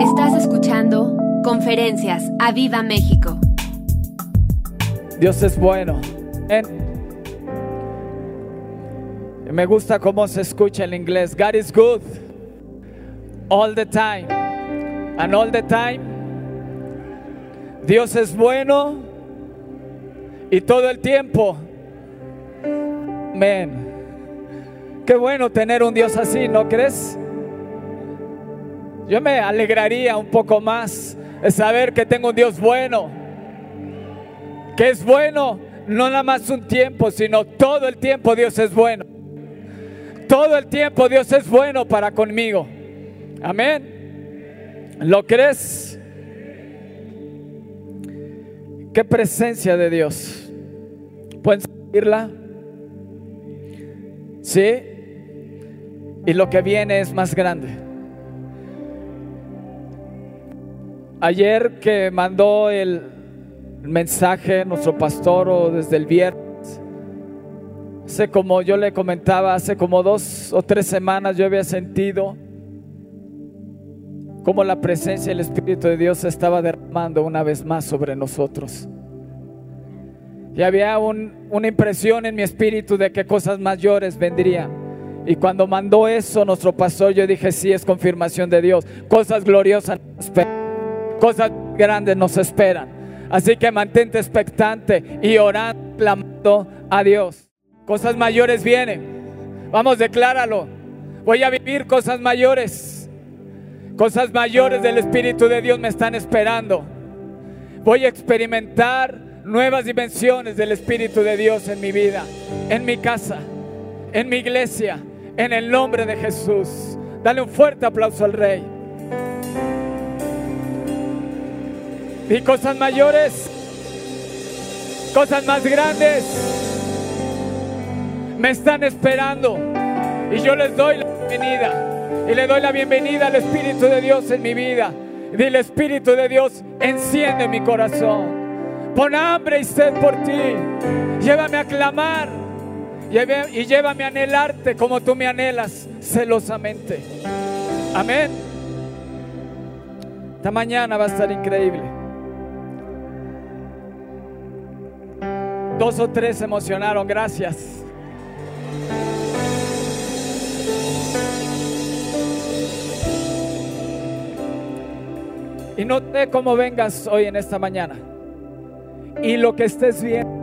Estás escuchando Conferencias a Viva México. Dios es bueno. Me gusta cómo se escucha en inglés. God is good all the time. And all the time. Dios es bueno y todo el tiempo. Amén. Qué bueno tener un Dios así, ¿no crees? Yo me alegraría un poco más de saber que tengo un Dios bueno. Que es bueno, no nada más un tiempo, sino todo el tiempo Dios es bueno. Todo el tiempo Dios es bueno para conmigo. Amén. ¿Lo crees? Qué presencia de Dios. ¿Pueden sentirla? Sí. Y lo que viene es más grande. Ayer que mandó el mensaje nuestro pastor o desde el viernes, hace como yo le comentaba, hace como dos o tres semanas yo había sentido como la presencia del Espíritu de Dios se estaba derramando una vez más sobre nosotros. Y había una impresión en mi espíritu de que cosas mayores vendrían. Y cuando mandó eso nuestro pastor, yo dije, sí, es confirmación de Dios. Cosas gloriosas cosas grandes nos esperan. Así que mantente expectante y orando, clamando a Dios. Cosas mayores vienen. Vamos, decláralo. Voy a vivir cosas mayores. Cosas mayores del Espíritu de Dios me están esperando. Voy a experimentar nuevas dimensiones del Espíritu de Dios en mi vida, en mi casa, en mi iglesia, en el nombre de Jesús. Dale un fuerte aplauso al Rey. Y cosas mayores, cosas más grandes me están esperando. Y yo les doy la bienvenida. Y le doy la bienvenida al Espíritu de Dios en mi vida. Dile, Espíritu de Dios, enciende mi corazón. Pon hambre y sed por ti. Llévame a clamar. Y llévame a anhelarte como tú me anhelas celosamente. Amén. Esta mañana va a estar increíble. Dos o tres se emocionaron, gracias. Y no sé cómo vengas hoy en esta mañana. Y lo que estés viendo.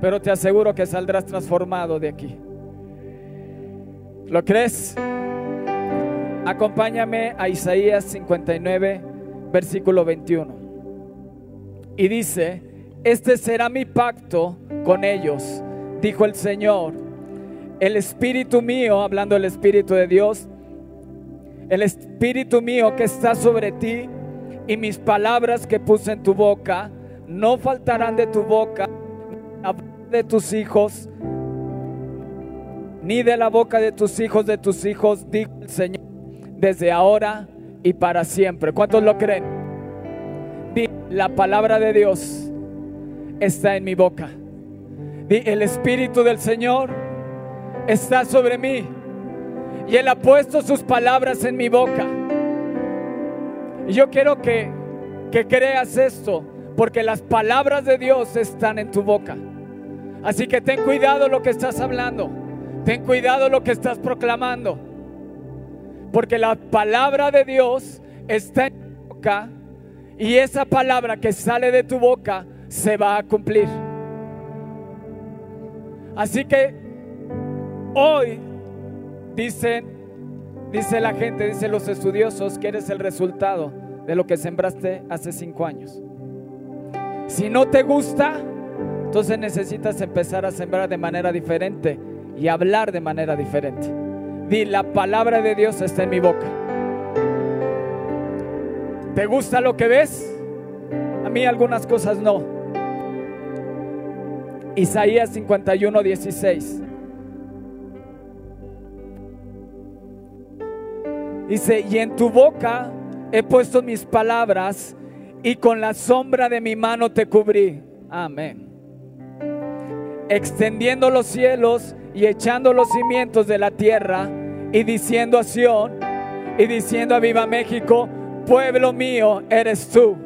Pero te aseguro que saldrás transformado de aquí. ¿Lo crees? Acompáñame a Isaías 59, versículo 21. Y dice, este será mi pacto con ellos, dijo el Señor. El Espíritu mío, hablando del Espíritu de Dios, el Espíritu mío que está sobre ti y mis palabras que puse en tu boca, no faltarán de tu boca, de tus hijos, ni de la boca de tus hijos, de tus hijos, dijo el Señor, desde ahora y para siempre. ¿Cuántos lo creen? La palabra de Dios está en mi boca. El Espíritu del Señor está sobre mí. Y Él ha puesto sus palabras en mi boca. Y yo quiero que, que creas esto, porque las palabras de Dios están en tu boca. Así que ten cuidado lo que estás hablando. Ten cuidado lo que estás proclamando. Porque la palabra de Dios está en tu boca. Y esa palabra que sale de tu boca se va a cumplir. Así que hoy dicen, dice la gente, dicen los estudiosos, que eres el resultado de lo que sembraste hace cinco años. Si no te gusta, entonces necesitas empezar a sembrar de manera diferente y hablar de manera diferente. Di, la palabra de Dios está en mi boca. ¿Te gusta lo que ves? A mí algunas cosas no. Isaías 51, 16. Dice, y en tu boca he puesto mis palabras y con la sombra de mi mano te cubrí. Amén. Extendiendo los cielos y echando los cimientos de la tierra y diciendo a Sión, y diciendo a Viva México, pueblo mío eres tú.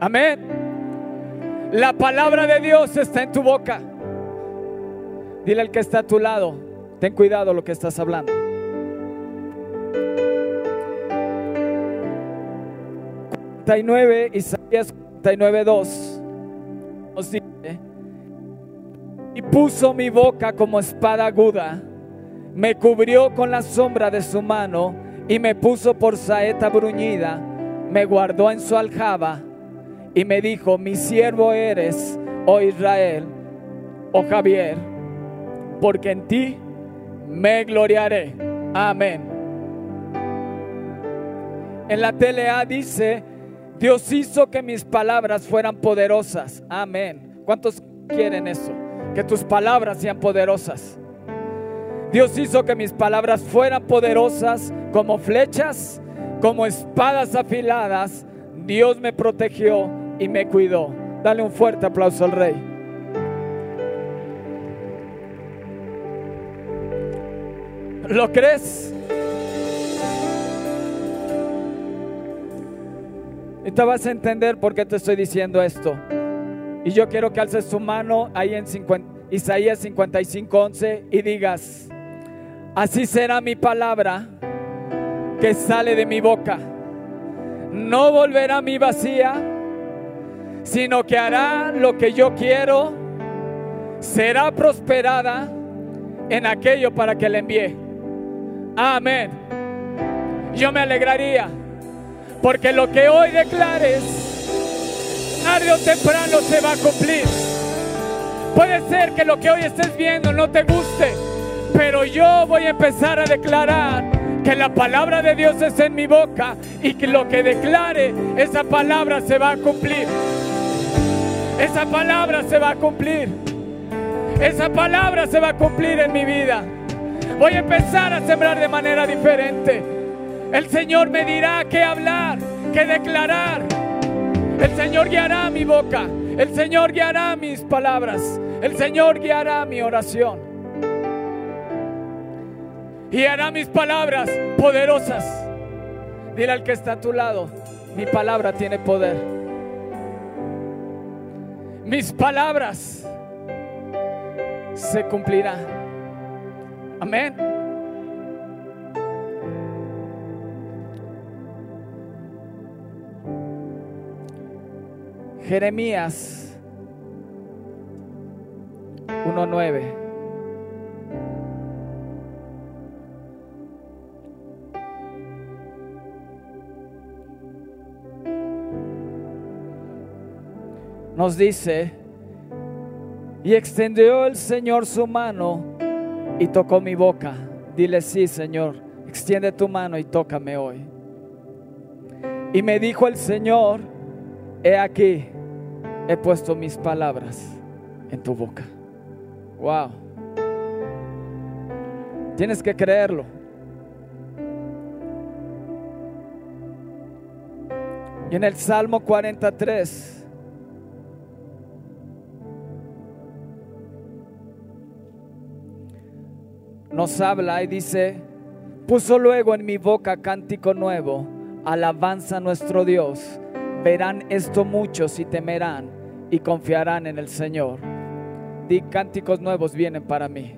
Amén. La palabra de Dios está en tu boca. Dile al que está a tu lado, ten cuidado lo que estás hablando. Isaías 49, 2 nos dice, y puso mi boca como espada aguda, me cubrió con la sombra de su mano y me puso por saeta bruñida, me guardó en su aljaba y me dijo, mi siervo eres, oh Israel, oh Javier, porque en ti me gloriaré. Amén. En la TLA dice, Dios hizo que mis palabras fueran poderosas. Amén. ¿Cuántos quieren eso? Que tus palabras sean poderosas. Dios hizo que mis palabras fueran poderosas como flechas, como espadas afiladas. Dios me protegió y me cuidó. Dale un fuerte aplauso al rey. ¿Lo crees? Y te vas a entender por qué te estoy diciendo esto. Y yo quiero que alces tu mano ahí en Isaías 55, 11 y digas, así será mi palabra que sale de mi boca. No volverá mi vacía, sino que hará lo que yo quiero. Será prosperada en aquello para que le envíe. Amén. Yo me alegraría porque lo que hoy declares, tarde o temprano se va a cumplir. Puede ser que lo que hoy estés viendo no te guste, pero yo voy a empezar a declarar que la palabra de Dios es en mi boca y que lo que declare, esa palabra se va a cumplir. Esa palabra se va a cumplir. Esa palabra se va a cumplir en mi vida. Voy a empezar a sembrar de manera diferente. El Señor me dirá qué hablar, qué declarar. El Señor guiará mi boca. El Señor guiará mis palabras. El Señor guiará mi oración. Y hará mis palabras poderosas. Dile al que está a tu lado, mi palabra tiene poder. Mis palabras se cumplirán. Amén. Jeremías 1.9. Nos dice, y extendió el Señor su mano y tocó mi boca. Dile, sí, Señor, extiende tu mano y tócame hoy. Y me dijo el Señor, he aquí, he puesto mis palabras en tu boca. Wow. Tienes que creerlo. Y en el Salmo 43, nos habla y dice, puso luego en mi boca cántico nuevo, alabanza a nuestro Dios verán esto muchos y temerán y confiarán en el Señor. Di cánticos nuevos vienen para mí.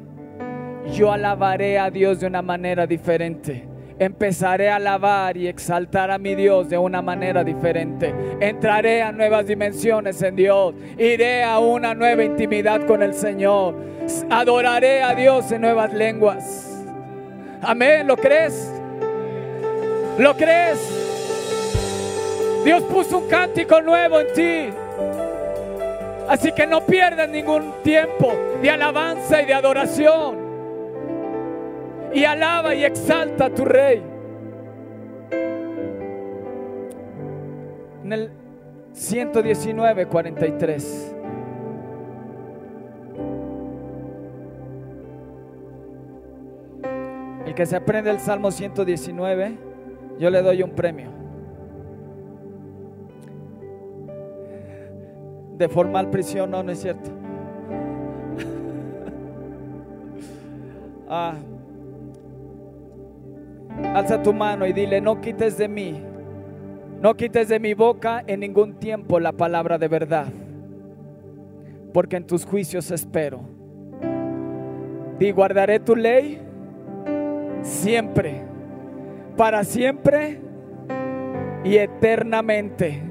Yo alabaré a Dios de una manera diferente. Empezaré a alabar y exaltar a mi Dios de una manera diferente. Entraré a nuevas dimensiones en Dios. Iré a una nueva intimidad con el Señor. Adoraré a Dios en nuevas lenguas. Amén. ¿Lo crees? ¿Lo crees? Dios puso un cántico nuevo en ti. Así que no pierdas ningún tiempo de alabanza y de adoración. Y alaba y exalta a tu rey. En el 119, 43. El que se aprende el Salmo 119, yo le doy un premio. de formal prisión, no, no es cierto. ah. Alza tu mano y dile, no quites de mí, no quites de mi boca en ningún tiempo la palabra de verdad, porque en tus juicios espero. Di, guardaré tu ley siempre, para siempre y eternamente,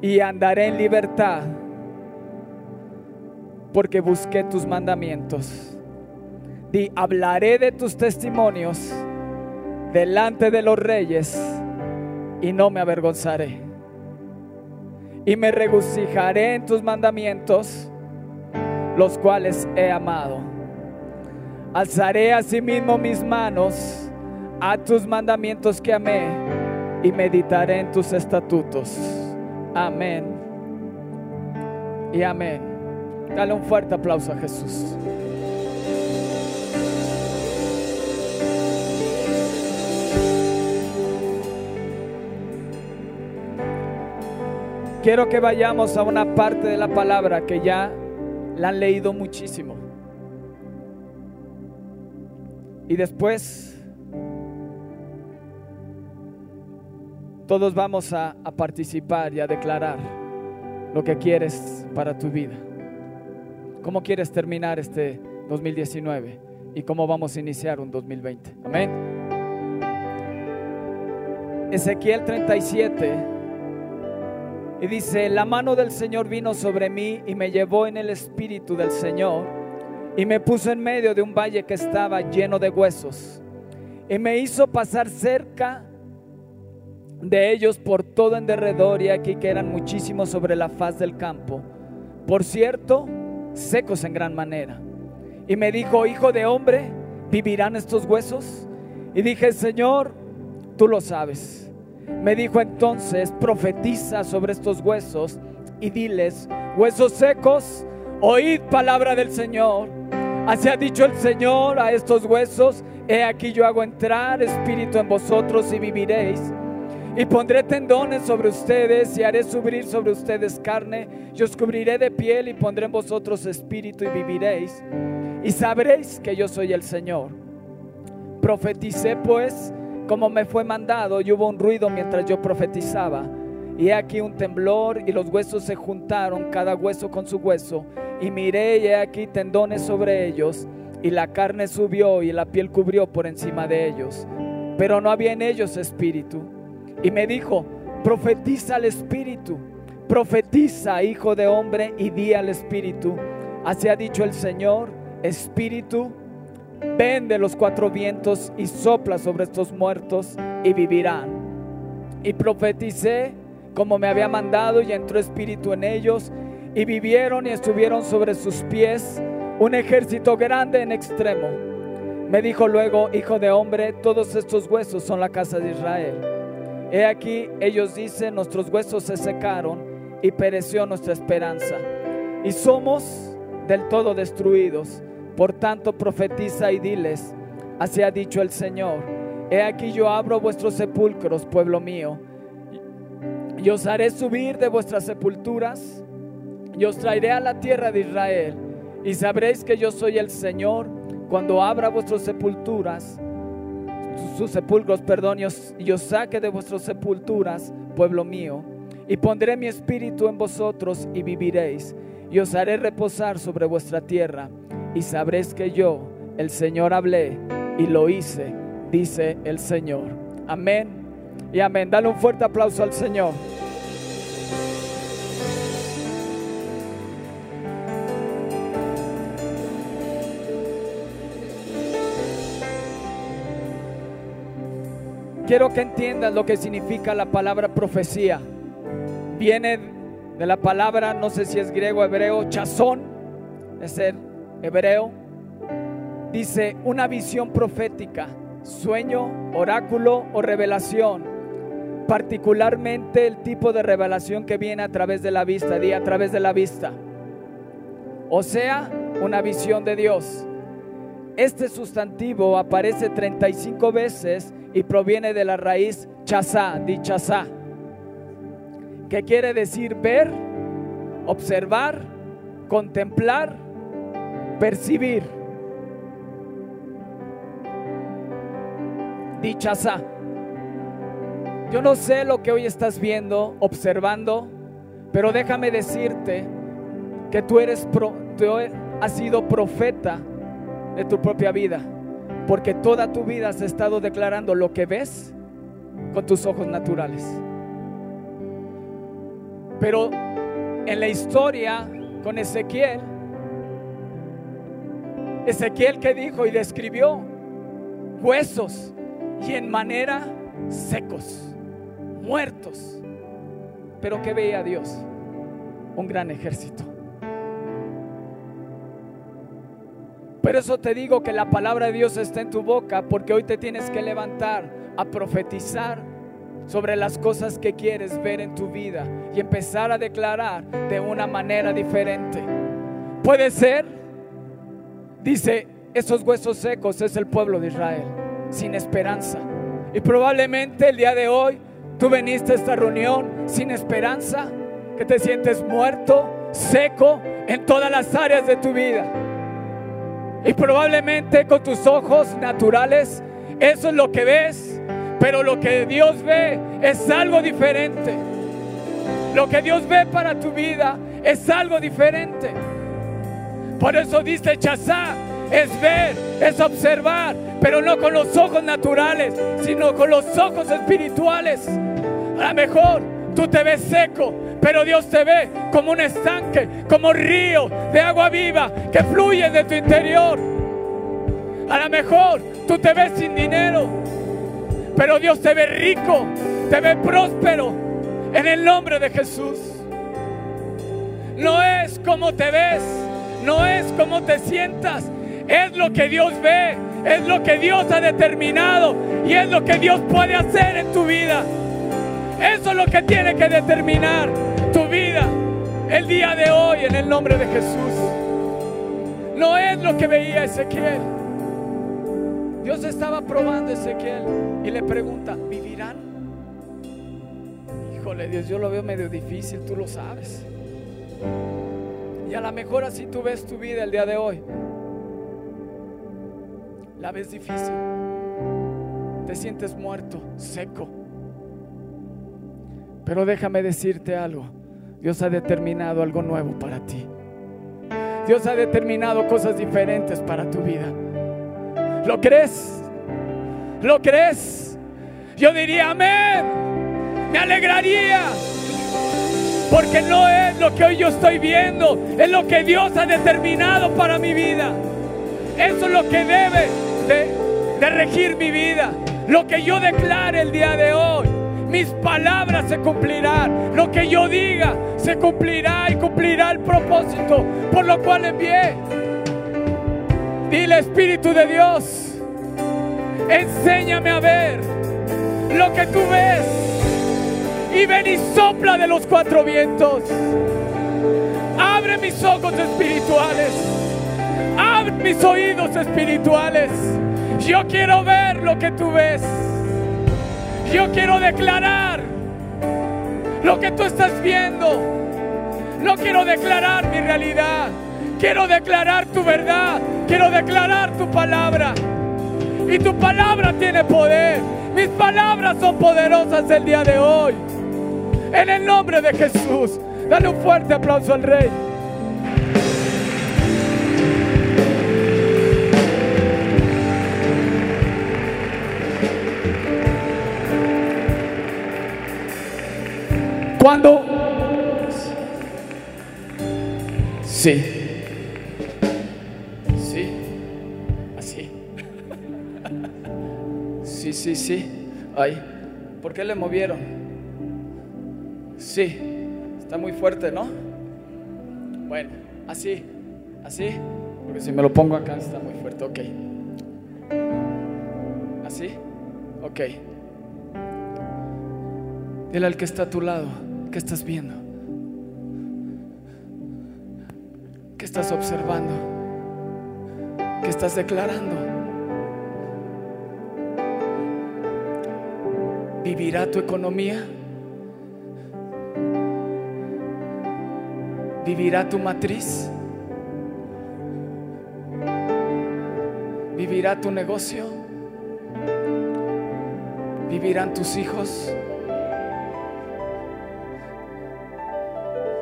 y andaré en libertad, porque busqué tus mandamientos. Di, hablaré de tus testimonios delante de los reyes y no me avergonzaré. Y me regocijaré en tus mandamientos, los cuales he amado. Alzaré asimismo mis manos a tus mandamientos que amé y meditaré en tus estatutos. Amén. Y amén. Dale un fuerte aplauso a Jesús. Quiero que vayamos a una parte de la palabra que ya la han leído muchísimo. Y después todos vamos a, participar y a declarar lo que quieres para tu vida. ¿Cómo quieres terminar este 2019? ¿Y cómo vamos a iniciar un 2020? Amén. Ezequiel 37 y dice, la mano del Señor vino sobre mí y me llevó en el espíritu del Señor y me puso en medio de un valle que estaba lleno de huesos y me hizo pasar cerca de ellos por todo en derredor y aquí que eran muchísimos sobre la faz del campo. Por cierto, secos en gran manera. Y me dijo, hijo de hombre, ¿vivirán estos huesos? Y dije, Señor, tú lo sabes. Me dijo entonces, profetiza sobre estos huesos y diles, huesos secos, oíd palabra del Señor. Así ha dicho el Señor a estos huesos, he aquí yo hago entrar espíritu en vosotros y viviréis. Y pondré tendones sobre ustedes y haré subir sobre ustedes carne, y os cubriré de piel y pondré en vosotros espíritu y viviréis. Y sabréis que yo soy el Señor. Profeticé pues como me fue mandado y hubo un ruido mientras yo profetizaba. Y aquí un temblor y los huesos se juntaron, cada hueso con su hueso. Y miré y he aquí tendones sobre ellos. Y la carne subió y la piel cubrió por encima de ellos. Pero no había en ellos espíritu. Y me dijo, profetiza al espíritu. Profetiza, hijo de hombre, y di al espíritu. Así ha dicho el Señor, espíritu ven de los cuatro vientos y sopla sobre estos muertos y vivirán. Y profeticé como me había mandado y entró espíritu en ellos y vivieron y estuvieron sobre sus pies un ejército grande en extremo. Me dijo luego, hijo de hombre, todos estos huesos son la casa de Israel. He aquí, ellos dicen, nuestros huesos se secaron y pereció nuestra esperanza. Y somos del todo destruidos por tanto, profetiza y diles, así ha dicho el Señor, he aquí yo abro vuestros sepulcros, pueblo mío, y os haré subir de vuestras sepulturas, y os traeré a la tierra de Israel, y sabréis que yo soy el Señor cuando abra vuestras sepulturas, sus sepulcros, perdón, y os, y os saque de vuestras sepulturas, pueblo mío, y pondré mi espíritu en vosotros y viviréis, y os haré reposar sobre vuestra tierra y sabréis que yo, el Señor, hablé y lo hice, dice el Señor. Amén y amén. Dale un fuerte aplauso al Señor. Quiero que entiendas lo que significa la palabra profecía. Viene de la palabra, no sé si es griego o hebreo, chazón, es ser hebreo, dice una visión profética, sueño, oráculo o revelación. Particularmente el tipo de revelación que viene a través de la vista, di a través de la vista. O sea, una visión de Dios. Este sustantivo aparece 35 veces y proviene de la raíz chazá, di chazá, que quiere decir ver, observar, contemplar percibir. dichasa. Yo no sé lo que hoy estás viendo, observando, pero déjame decirte que tú eres pro, tú has sido profeta de tu propia vida, porque toda tu vida has estado declarando lo que ves con tus ojos naturales. Pero en la historia con Ezequiel, Ezequiel que dijo y describió huesos y en manera secos, muertos. Pero que veía Dios? Un gran ejército. Por eso te digo que la palabra de Dios está en tu boca, porque hoy te tienes que levantar a profetizar sobre las cosas que quieres ver en tu vida y empezar a declarar de una manera diferente. Puede ser, dice, esos huesos secos es el pueblo de Israel, sin esperanza. Y probablemente el día de hoy tú veniste a esta reunión sin esperanza, que te sientes muerto, seco en todas las áreas de tu vida. Y probablemente con tus ojos naturales, eso es lo que ves, pero lo que Dios ve es algo diferente. Lo que Dios ve para tu vida es algo diferente. Por eso dice Chazá, es ver, es observar, pero no con los ojos naturales, sino con los ojos espirituales. A lo mejor tú te ves seco, pero Dios te ve como un estanque, como río de agua viva que fluye de tu interior. A lo mejor tú te ves sin dinero, pero Dios te ve rico, te ve próspero en el nombre de Jesús. No es como te ves, no es como te sientas, es lo que Dios ve, es lo que Dios ha determinado y es lo que Dios puede hacer en tu vida. Eso es lo que tiene que determinar tu vida el día de hoy en el nombre de Jesús. No es lo que veía Ezequiel. Dios estaba probando a Ezequiel y le pregunta, ¿vivirán? Híjole Dios, yo lo veo medio difícil, tú lo sabes. Y a lo mejor así tú ves tu vida el día de hoy. La ves difícil. Te sientes muerto, seco. Pero déjame decirte algo. Dios ha determinado algo nuevo para ti. Dios ha determinado cosas diferentes para tu vida. ¿Lo crees? ¿Lo crees? Yo diría amén. Me alegraría. Porque no es lo que hoy yo estoy viendo, es lo que Dios ha determinado para mi vida. Eso es lo que debe de, regir mi vida. Lo que yo declare el día de hoy mis palabras se cumplirán. Lo que yo diga se cumplirá y cumplirá el propósito por lo cual envié. Dile Espíritu de Dios, enséñame a ver lo que tú ves y ven y sopla de los cuatro vientos. Abre mis ojos espirituales. Abre mis oídos espirituales. Yo quiero ver lo que tú ves. Yo quiero declarar lo que tú estás viendo. No quiero declarar mi realidad. Quiero declarar tu verdad. Quiero declarar tu palabra. Y tu palabra tiene poder. Mis palabras son poderosas el día de hoy. En el nombre de Jesús. Dale un fuerte aplauso al Rey. Cuando sí, sí, así, sí, sí, sí, ahí. ¿Por qué le movieron? Sí, está muy fuerte, ¿no? Bueno, así, así, porque si me lo pongo acá está muy fuerte, ok. Así, ok. Dile al que está a tu lado, ¿qué estás viendo? ¿Qué estás observando? ¿Qué estás declarando? ¿Vivirá tu economía? ¿Vivirá tu matriz? ¿Vivirá tu negocio? ¿Vivirán tus hijos?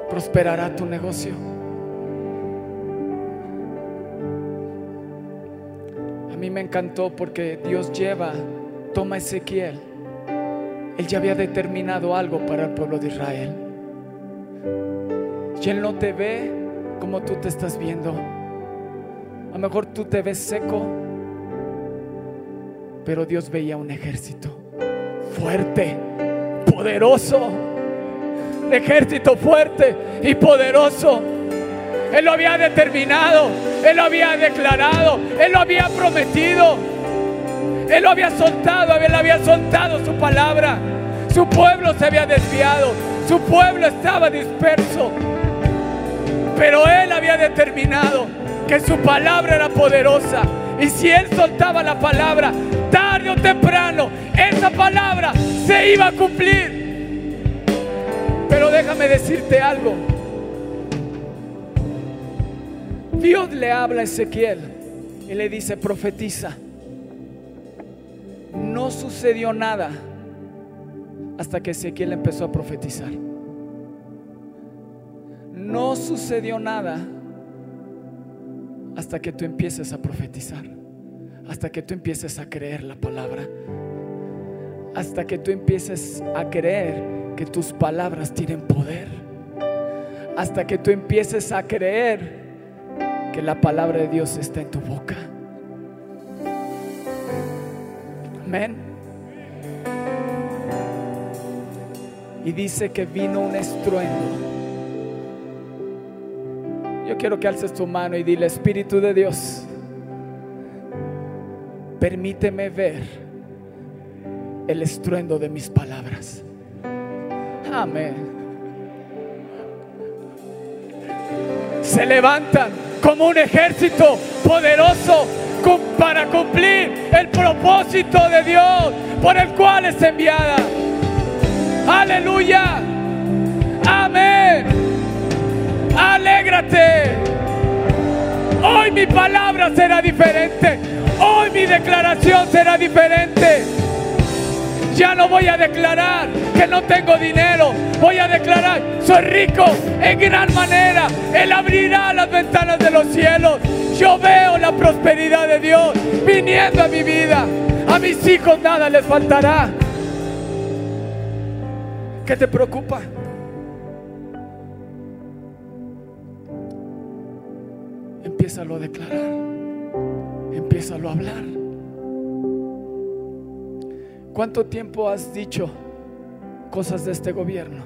¿Prosperará tu negocio? A mí me encantó porque Dios lleva, toma Ezequiel. Él ya había determinado algo para el pueblo de Israel. Y Él no te ve como tú te estás viendo. A lo mejor tú te ves seco, pero Dios veía un ejército fuerte, poderoso. Un ejército fuerte y poderoso. Él lo había determinado, Él lo había declarado, Él lo había prometido. Él lo había soltado, Él había soltado su palabra. Su pueblo se había desviado, su pueblo estaba disperso. Pero Él había determinado que su palabra era poderosa. Y si Él soltaba la palabra, tarde o temprano, esa palabra se iba a cumplir. Pero déjame decirte algo. Dios le habla a Ezequiel y le dice, profetiza. No sucedió nada hasta que Ezequiel empezó a profetizar. No sucedió nada hasta que tú empieces a profetizar, hasta que tú empieces a creer la palabra, hasta que tú empieces a creer que tus palabras tienen poder, hasta que tú empieces a creer que la palabra de Dios está en tu boca. Amén. Y dice que vino un estruendo. Yo quiero que alces tu mano y dile, Espíritu de Dios, permíteme ver el estruendo de mis palabras. Amén. Se levantan como un ejército poderoso para cumplir el propósito de Dios por el cual es enviada. Aleluya. Hoy mi palabra será diferente. Hoy mi declaración será diferente. Ya no voy a declarar que no tengo dinero. Voy a declarar, soy rico en gran manera. Él abrirá las ventanas de los cielos. Yo veo la prosperidad de Dios viniendo a mi vida. A mis hijos nada les faltará. ¿Qué te preocupa? Empiézalo a declarar. Empiézalo a hablar. ¿Cuánto tiempo has dicho cosas de este gobierno?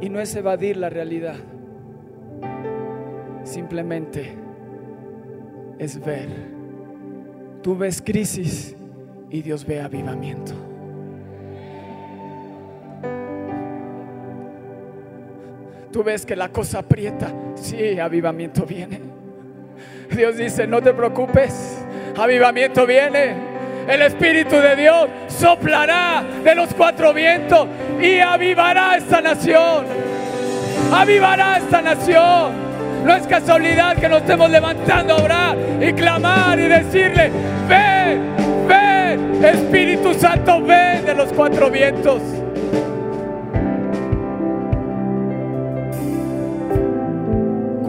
Y no es evadir la realidad. Simplemente es ver. Tú ves crisis y Dios ve avivamiento. Tú ves que la cosa aprieta, sí, avivamiento viene. Dios dice, no te preocupes, avivamiento viene. El Espíritu de Dios soplará de los cuatro vientos y avivará esta nación. Avivará esta nación. No es casualidad que nos estemos levantando a orar y clamar y decirle, ven, ven, Espíritu Santo, ven de los cuatro vientos.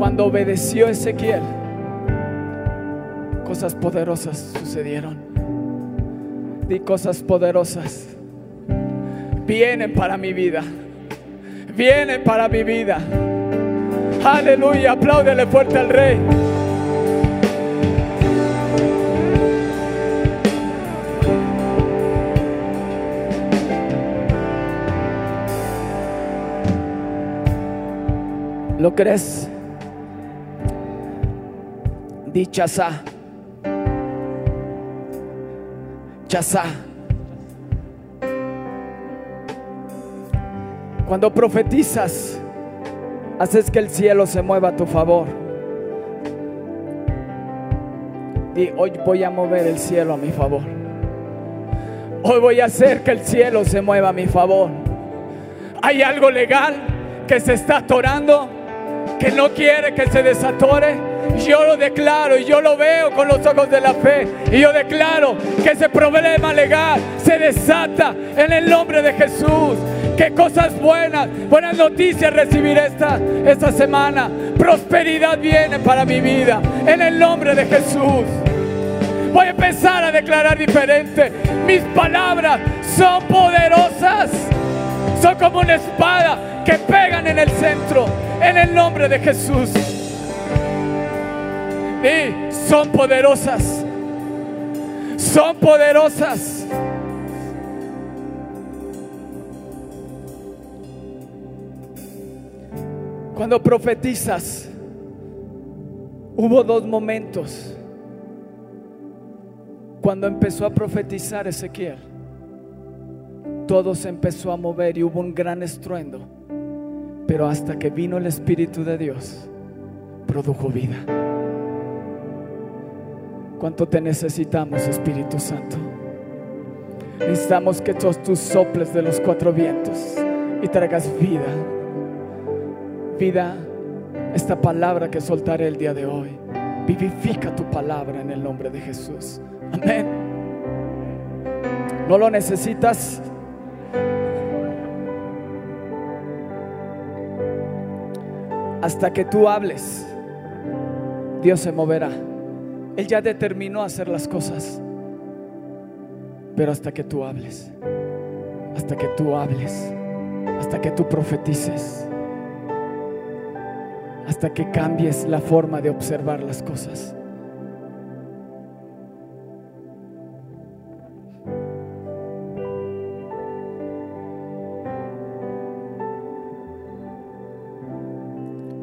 Cuando obedeció Ezequiel, cosas poderosas sucedieron. Di cosas poderosas. Vienen para mi vida. Vienen para mi vida. Aleluya, apláudele fuerte al rey. ¿Lo crees? Di chazá. Chazá. Cuando profetizas, haces que el cielo se mueva a tu favor. Y hoy voy a mover el cielo a mi favor. Hoy voy a hacer que el cielo se mueva a mi favor. Hay algo legal que se está atorando, que no quiere que se desatore. Yo lo declaro y yo lo veo con los ojos de la fe. Y yo declaro que ese problema legal se desata en el nombre de Jesús. Que cosas buenas, buenas noticias recibiré esta, esta semana. Prosperidad viene para mi vida en el nombre de Jesús. Voy a empezar a declarar diferente. Mis palabras son poderosas. Son como una espada que pegan en el centro. En el nombre de Jesús. Y son poderosas. Son poderosas. Cuando profetizas, hubo dos momentos. Cuando empezó a profetizar Ezequiel, todo se empezó a mover y hubo un gran estruendo. Pero hasta que vino el Espíritu de Dios, produjo vida. ¿Cuánto te necesitamos, Espíritu Santo? Necesitamos que todos tus soples de los cuatro vientos y traigas vida. Vida, esta palabra que soltaré el día de hoy. Vivifica tu palabra en el nombre de Jesús. Amén. ¿No lo necesitas? Hasta que tú hables, Dios se moverá. Él ya determinó hacer las cosas. Pero hasta que tú hables, hasta que tú hables, hasta que tú profetices, hasta que cambies la forma de observar las cosas.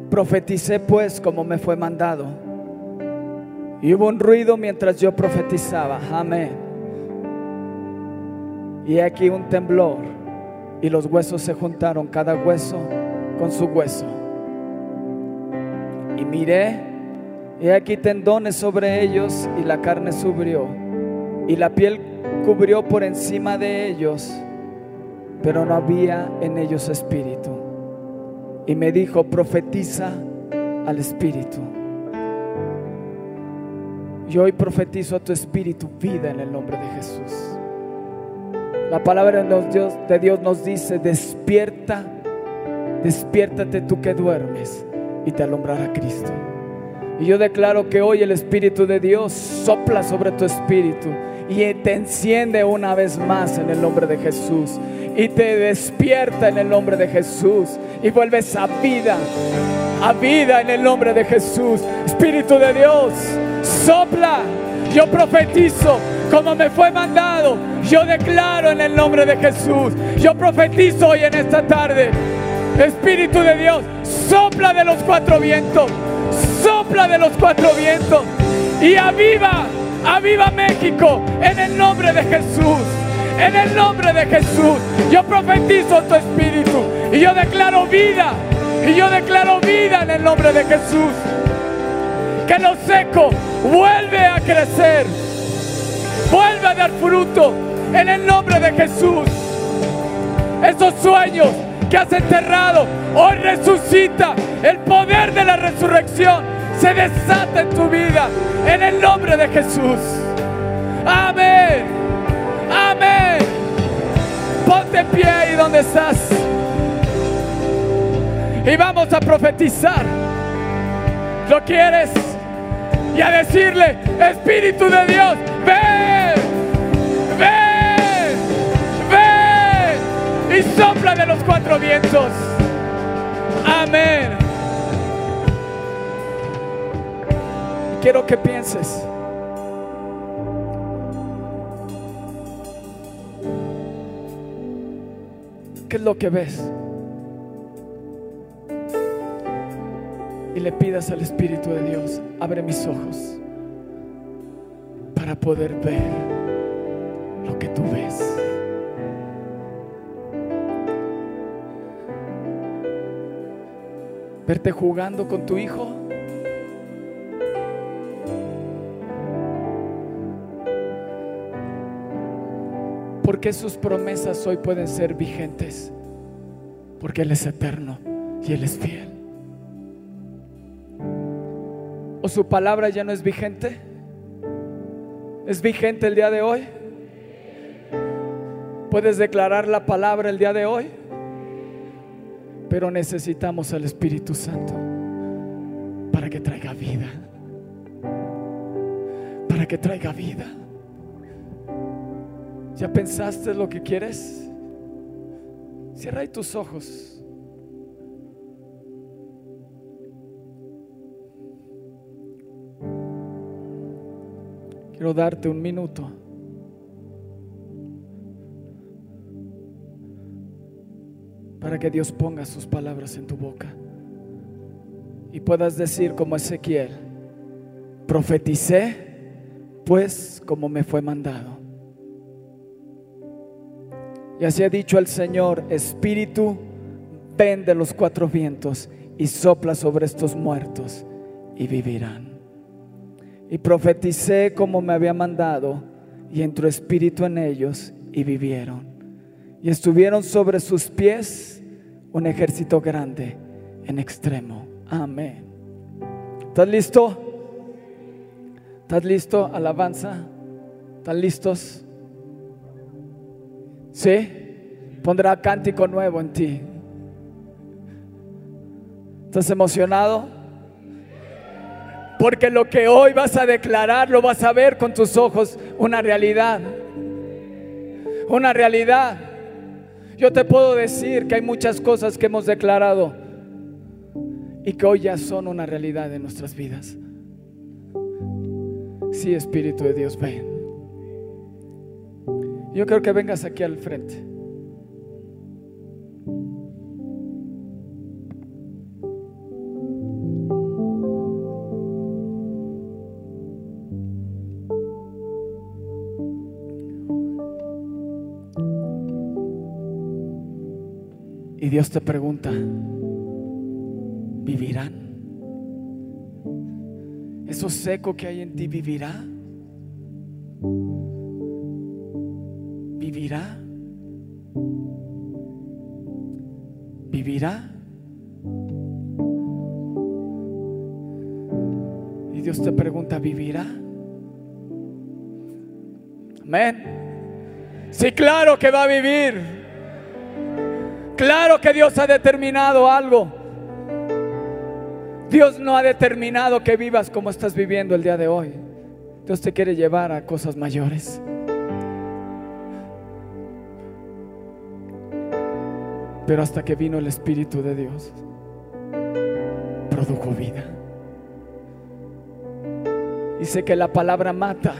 Profeticé pues como me fue mandado. Y hubo un ruido mientras yo profetizaba. Amén. Y aquí un temblor. Y los huesos se juntaron, cada hueso con su hueso. Y miré, y aquí tendones sobre ellos, y la carne subió, y la piel cubrió por encima de ellos, pero no había en ellos espíritu. Y me dijo, profetiza al espíritu. Y hoy profetizo a tu espíritu vida en el nombre de Jesús. La palabra de Dios, nos dice, despierta, despiértate tú que duermes y te alumbrará Cristo. Y yo declaro que hoy el Espíritu de Dios sopla sobre tu espíritu y te enciende una vez más en el nombre de Jesús. Y te despierta en el nombre de Jesús. Y vuelves a vida, a vida en el nombre de Jesús. Espíritu de Dios, sopla. Yo profetizo como me fue mandado. Yo declaro en el nombre de Jesús. Yo profetizo hoy en esta tarde. Espíritu de Dios, sopla de los cuatro vientos. Sopla de los cuatro vientos. Y aviva, aviva México en el nombre de Jesús. En el nombre de Jesús. Yo profetizo tu espíritu. Y yo declaro vida. Y yo declaro vida en el nombre de Jesús. Que lo seco vuelve a crecer. Vuelve a dar fruto en el nombre de Jesús. Esos sueños que has enterrado, hoy resucita. El poder de la resurrección se desata en tu vida en el nombre de Jesús. Amén. En pie ahí donde estás. Y vamos a profetizar. ¿Lo quieres? Y a decirle, Espíritu de Dios, ven, ven, ven. Y sopla de los cuatro vientos. Amén. Quiero que pienses. ¿Qué es lo que ves? Y le pidas al Espíritu de Dios, abre mis ojos para poder ver lo que tú ves. Verte jugando con tu hijo. Porque sus promesas hoy pueden ser vigentes. Porque Él es eterno y Él es fiel. ¿O su palabra ya no es vigente? ¿Es vigente el día de hoy? ¿Puedes declarar la palabra el día de hoy? Pero necesitamos al Espíritu Santo para que traiga vida. Para que traiga vida. ¿Ya pensaste lo que quieres? Cierra ahí tus ojos. Quiero darte un minuto. Para que Dios ponga sus palabras en tu boca. Y puedas decir como Ezequiel, profeticé pues como me fue mandado. Y así ha dicho el Señor, Espíritu, ven de los cuatro vientos y sopla sobre estos muertos y vivirán. Y profeticé como me había mandado, y entró espíritu en ellos, y vivieron. Y estuvieron sobre sus pies un ejército grande en extremo. Amén. ¿Estás listo? ¿Estás listo? Alabanza. ¿Están listos? ¿Sí? Pondrá cántico nuevo en ti. ¿Estás emocionado? Porque lo que hoy vas a declarar lo vas a ver con tus ojos, una realidad. Una realidad. Yo te puedo decir que hay muchas cosas que hemos declarado y que hoy ya son una realidad en nuestras vidas. Sí, Espíritu de Dios, ven. Yo creo que vengas aquí al frente. Y Dios te pregunta, ¿vivirán? ¿Eso seco que hay en ti vivirá? ¿Vivirá? ¿Vivirá? Y Dios te pregunta, ¿vivirá? Amén. Sí, claro que va a vivir. Claro que Dios ha determinado algo. Dios no ha determinado que vivas como estás viviendo el día de hoy. Dios te quiere llevar a cosas mayores. Pero hasta que vino el Espíritu de Dios, produjo vida. Dice que la palabra mata,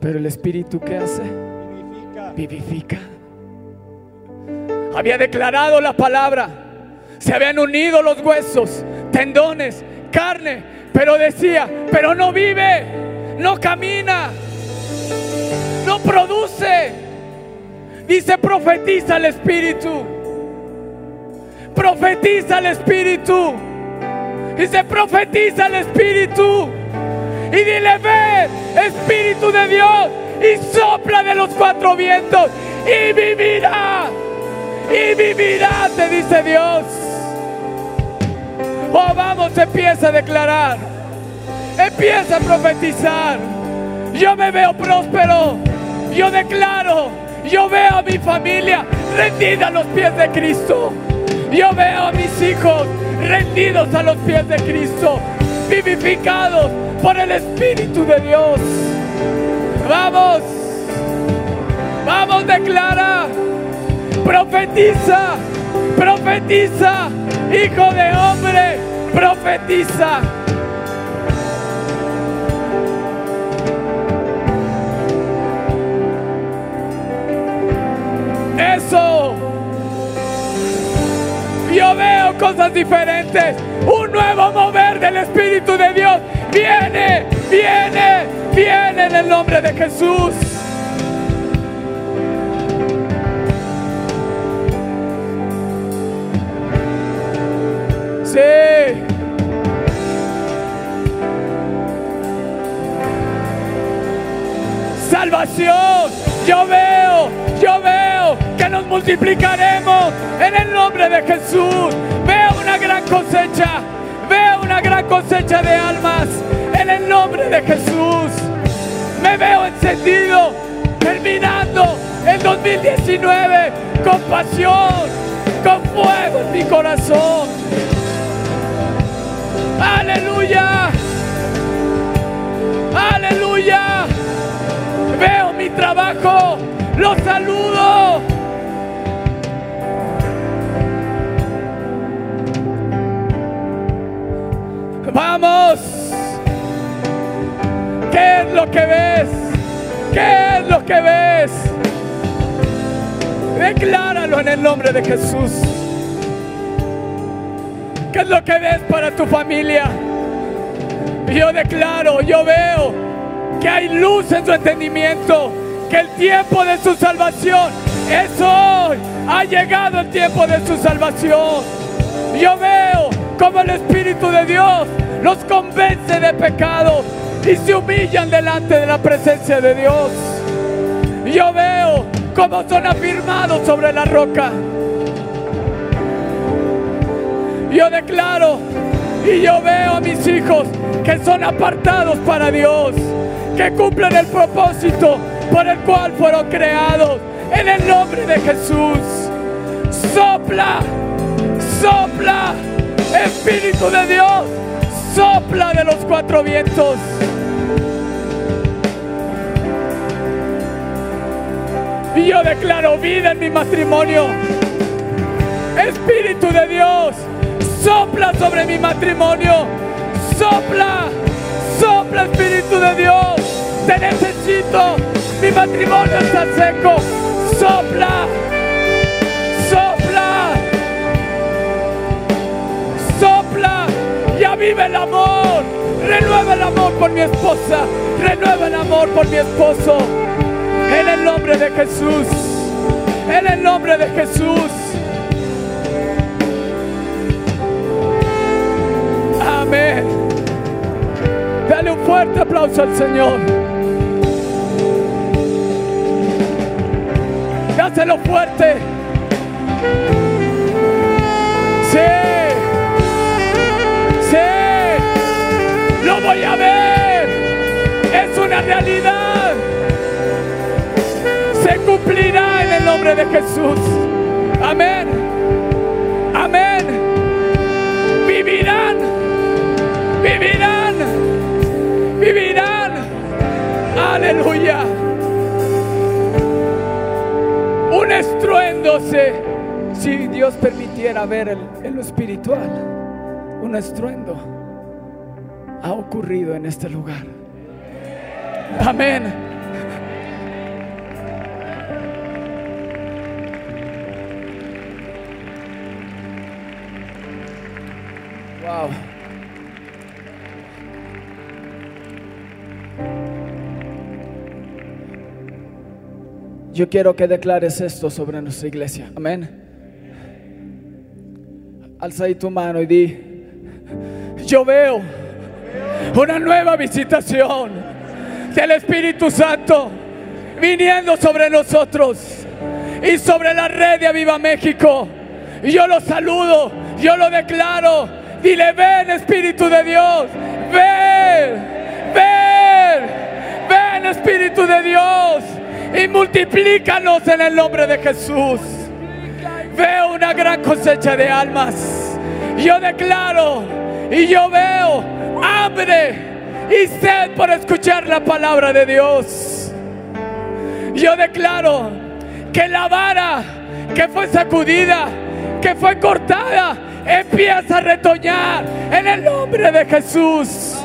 pero el Espíritu ¿qué hace? Vivifica. Vivifica. Había declarado la palabra. Se habían unido los huesos, tendones, carne, pero decía, pero no vive, no camina, no produce. Dice, profetiza el Espíritu. Profetiza el Espíritu. Dice, profetiza el Espíritu. Y dile, ve, Espíritu de Dios, y sopla de los cuatro vientos, y vivirá y vivirá, te dice Dios. Oh, vamos, empieza a declarar, empieza a profetizar. Yo me veo próspero, yo declaro, yo veo a mi familia rendida a los pies de Cristo. Yo veo a mis hijos rendidos a los pies de Cristo, vivificados por el Espíritu de Dios. Vamos, vamos, declara. Profetiza, profetiza, hijo de hombre, profetiza. Eso. Cosas diferentes. Un nuevo mover del Espíritu de Dios. Viene, viene, viene en el nombre de Jesús. Sí. Salvación. Yo multiplicaremos en el nombre de Jesús. Veo una gran cosecha. Veo una gran cosecha de almas en el nombre de Jesús. Me veo encendido, terminando el 2019 con pasión, con fuego en mi corazón. Aleluya. Aleluya. Veo mi trabajo. Los saludo. Vamos. ¿Qué es lo que ves? ¿Qué es lo que ves? Decláralo en el nombre de Jesús. ¿Qué es lo que ves para tu familia? Yo declaro, yo veo que hay luz en su entendimiento, que el tiempo de su salvación es hoy. Ha llegado el tiempo de su salvación. Yo veo como el Espíritu de Dios los convence de pecado y se humillan delante de la presencia de Dios. Yo veo cómo son afirmados sobre la roca. Yo declaro y yo veo a mis hijos que son apartados para Dios, que cumplen el propósito por el cual fueron creados. En el nombre de Jesús, sopla, sopla, Espíritu de Dios, sopla de los cuatro vientos. Y yo declaro vida en mi matrimonio. Espíritu de Dios, sopla sobre mi matrimonio. Sopla, sopla Espíritu de Dios. Te necesito. Mi matrimonio está seco. Sopla, sopla, sopla. Y aviva el amor. Renueva el amor por mi esposa. Renueva el amor por mi esposo. En el nombre de Jesús. En el nombre de Jesús. Amén. Dale un fuerte aplauso al Señor. Dáselo fuerte. Realidad. Se cumplirá en el nombre de Jesús. Amén. Amén. Vivirán. Vivirán. Vivirán. Aleluya. Un estruendo se, si Dios permitiera ver en lo espiritual, un estruendo ha ocurrido en este lugar. Amén. Wow. Yo quiero que declares esto sobre nuestra iglesia. Amén. Alza ahí tu mano y di, yo veo una nueva visitación del Espíritu Santo viniendo sobre nosotros y sobre la red de Aviva México. Yo lo saludo, yo lo declaro. Dile, ven Espíritu de Dios, ven, ven, ven Espíritu de Dios y multiplícanos en el nombre de Jesús. Veo una gran cosecha de almas. Yo declaro y yo veo hambre y sed por escuchar la palabra de Dios. Yo declaro que la vara que fue sacudida, que fue cortada, empieza a retoñar en el nombre de Jesús.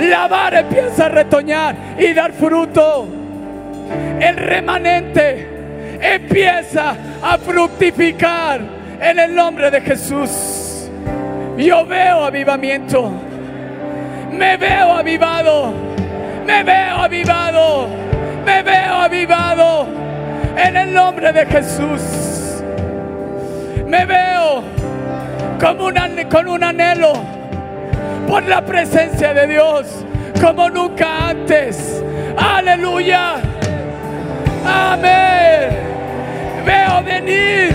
La vara empieza a retoñar y dar fruto. El remanente empieza a fructificar en el nombre de Jesús. Yo veo avivamiento. Me veo avivado. Me veo avivado. Me veo avivado. En el nombre de Jesús. Me veo como un ane- con un anhelo por la presencia de Dios como nunca antes. Aleluya. Amén. Veo venir.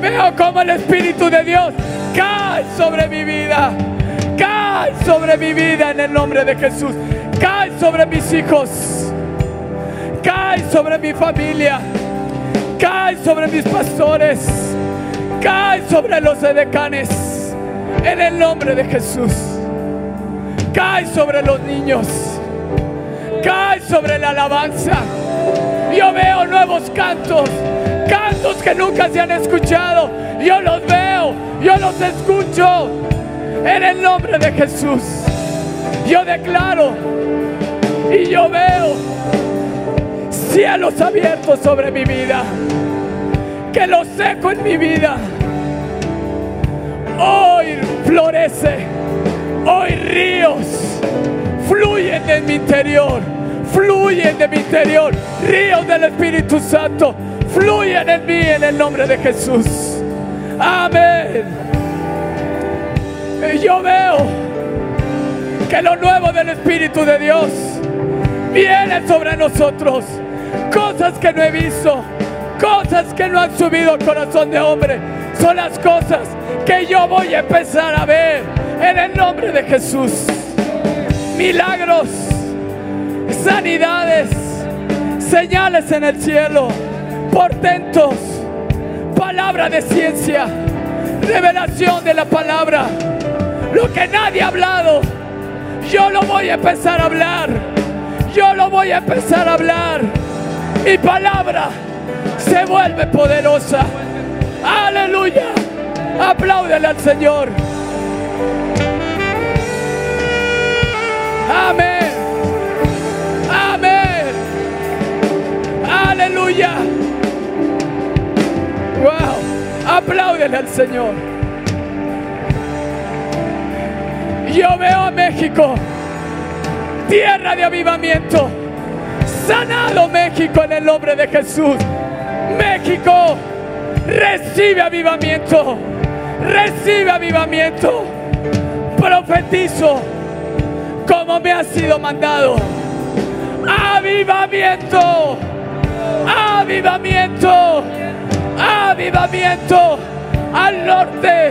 Veo como el Espíritu de Dios Cae sobre mi vida. Cae sobre mi vida en el nombre de Jesús. Cae sobre mis hijos. Cae sobre mi familia. Cae sobre mis pastores. Cae sobre los edecanes. En el nombre de Jesús. Cae sobre los niños. Cae sobre la alabanza. Yo veo nuevos cantos. Cantos que nunca se han escuchado. Yo los veo. Yo los escucho. En el nombre de Jesús. Yo declaro. Y yo veo cielos abiertos sobre mi vida. Que lo seco en mi vida. Hoy florece. Hoy ríos fluyen de mi interior. Fluyen de mi interior. Ríos del Espíritu Santo. Fluyen en mí en el nombre de Jesús. Amén. Yo veo que lo nuevo del Espíritu de Dios viene sobre nosotros. Cosas que no he visto, cosas que no han subido al corazón de hombre, son las cosas que yo voy a empezar a ver en el nombre de Jesús. Milagros, sanidades, señales en el cielo, portentos, palabra de ciencia, revelación de la palabra. Lo que nadie ha hablado, yo lo voy a empezar a hablar. Yo lo voy a empezar a hablar. Mi palabra se vuelve poderosa. Aleluya. Apláudele al Señor. Amén. Amén. Aleluya. Wow. Apláudele al Señor. Yo veo a México, tierra de avivamiento. Sanado México en el nombre de Jesús. México, recibe avivamiento. Recibe avivamiento. Profetizo como me ha sido mandado. Avivamiento. Avivamiento. Avivamiento. Al norte,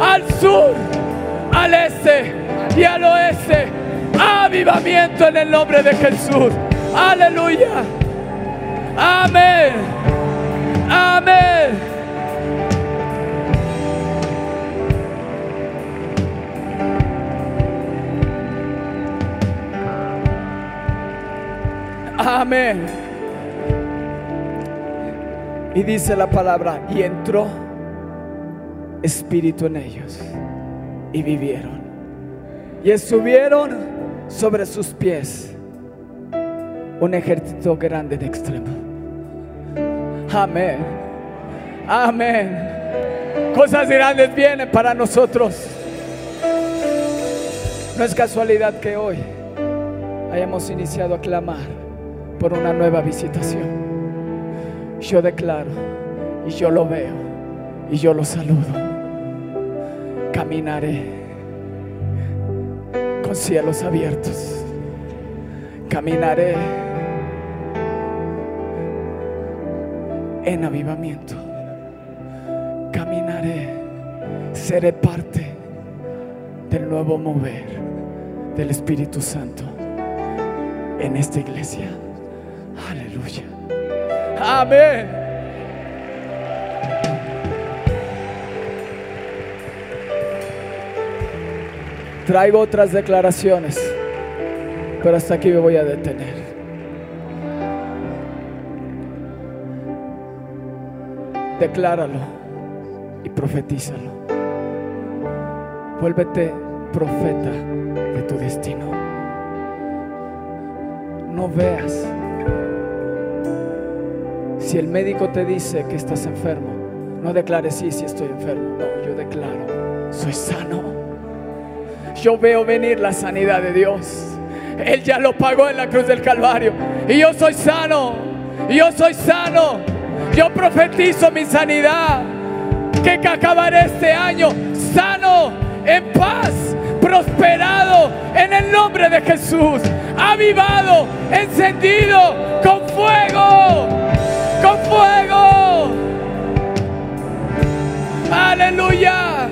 al sur, al este y al oeste. Avivamiento en el nombre de Jesús. Aleluya. Amén. Amén. Amén. Y dice la palabra, y entró espíritu en ellos y vivieron. Y estuvieron sobre sus pies un ejército grande de extremo. Amén. Amén. Cosas grandes vienen para nosotros. No es casualidad que hoy hayamos iniciado a clamar por una nueva visitación. Yo declaro y yo lo veo y yo lo saludo. Caminaré con cielos abiertos. Caminaré en avivamiento. Caminaré, seré parte del nuevo mover del Espíritu Santo en esta iglesia. Aleluya. Amén. Traigo otras declaraciones, pero hasta aquí me voy a detener. Decláralo y profetízalo. Vuélvete profeta de tu destino. No veas si el médico te dice que estás enfermo, no declares sí, si estoy enfermo. No, yo declaro, soy sano. Yo veo venir la sanidad de Dios. Él ya lo pagó en la cruz del Calvario. Y yo soy sano. Yo soy sano. Yo profetizo mi sanidad. Que acabaré este año sano, en paz, prosperado en el nombre de Jesús. Avivado, encendido, con fuego. Con fuego. Aleluya.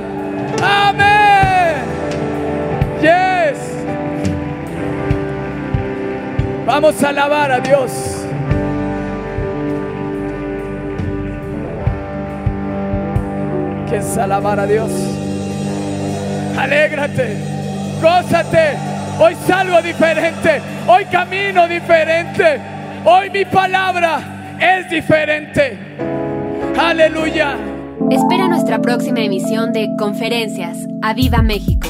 Vamos a alabar a Dios. ¿Quieres alabar a Dios? Alégrate, gózate. Hoy salgo diferente, hoy camino diferente, hoy mi palabra es diferente. Aleluya. Espera nuestra próxima emisión de Conferencias. ¡A Viva México!